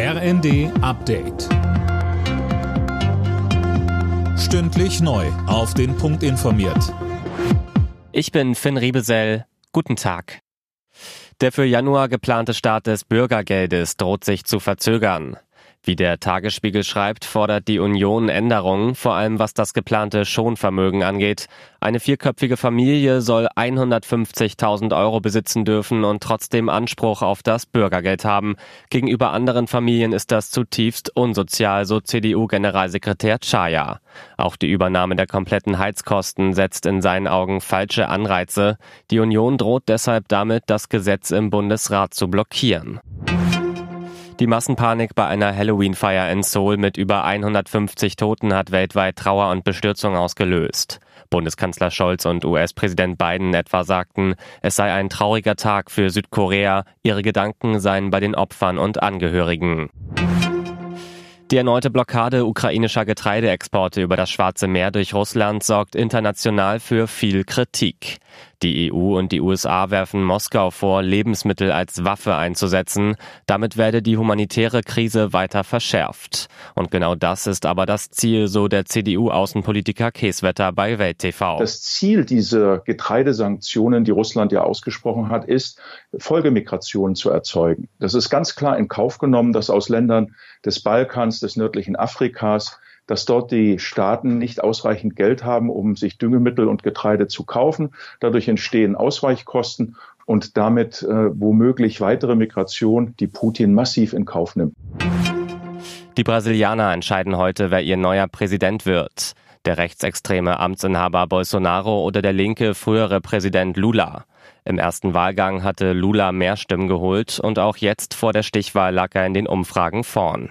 RND Update. Stündlich neu. Auf den Punkt informiert. Ich bin Finn Riebesell. Guten Tag. Der für Januar geplante Start des Bürgergeldes droht sich zu verzögern. Wie der Tagesspiegel schreibt, fordert die Union Änderungen, vor allem was das geplante Schonvermögen angeht. Eine vierköpfige Familie soll 150.000 Euro besitzen dürfen und trotzdem Anspruch auf das Bürgergeld haben. Gegenüber anderen Familien ist das zutiefst unsozial, so CDU-Generalsekretär Chaya. Auch die Übernahme der kompletten Heizkosten setzt in seinen Augen falsche Anreize. Die Union droht deshalb damit, das Gesetz im Bundesrat zu blockieren. Die Massenpanik bei einer Halloween-Feier in Seoul mit über 150 Toten hat weltweit Trauer und Bestürzung ausgelöst. Bundeskanzler Scholz und US-Präsident Biden etwa sagten, es sei ein trauriger Tag für Südkorea, ihre Gedanken seien bei den Opfern und Angehörigen. Die erneute Blockade ukrainischer Getreideexporte über das Schwarze Meer durch Russland sorgt international für viel Kritik. Die EU und die USA werfen Moskau vor, Lebensmittel als Waffe einzusetzen. Damit werde die humanitäre Krise weiter verschärft. Und genau das ist aber das Ziel, so der CDU-Außenpolitiker Käswetter bei Welt TV. Das Ziel dieser Getreidesanktionen, die Russland ja ausgesprochen hat, ist, Folgemigration zu erzeugen. Das ist ganz klar in Kauf genommen, dass aus Ländern des Balkans, des nördlichen Afrikas, dass dort die Staaten nicht ausreichend Geld haben, um sich Düngemittel und Getreide zu kaufen. Dadurch entstehen Ausweichkosten und damit äh, womöglich weitere Migration, die Putin massiv in Kauf nimmt. Die Brasilianer entscheiden heute, wer ihr neuer Präsident wird. Der rechtsextreme Amtsinhaber Bolsonaro oder der linke frühere Präsident Lula. Im ersten Wahlgang hatte Lula mehr Stimmen geholt und auch jetzt vor der Stichwahl lag er in den Umfragen vorn.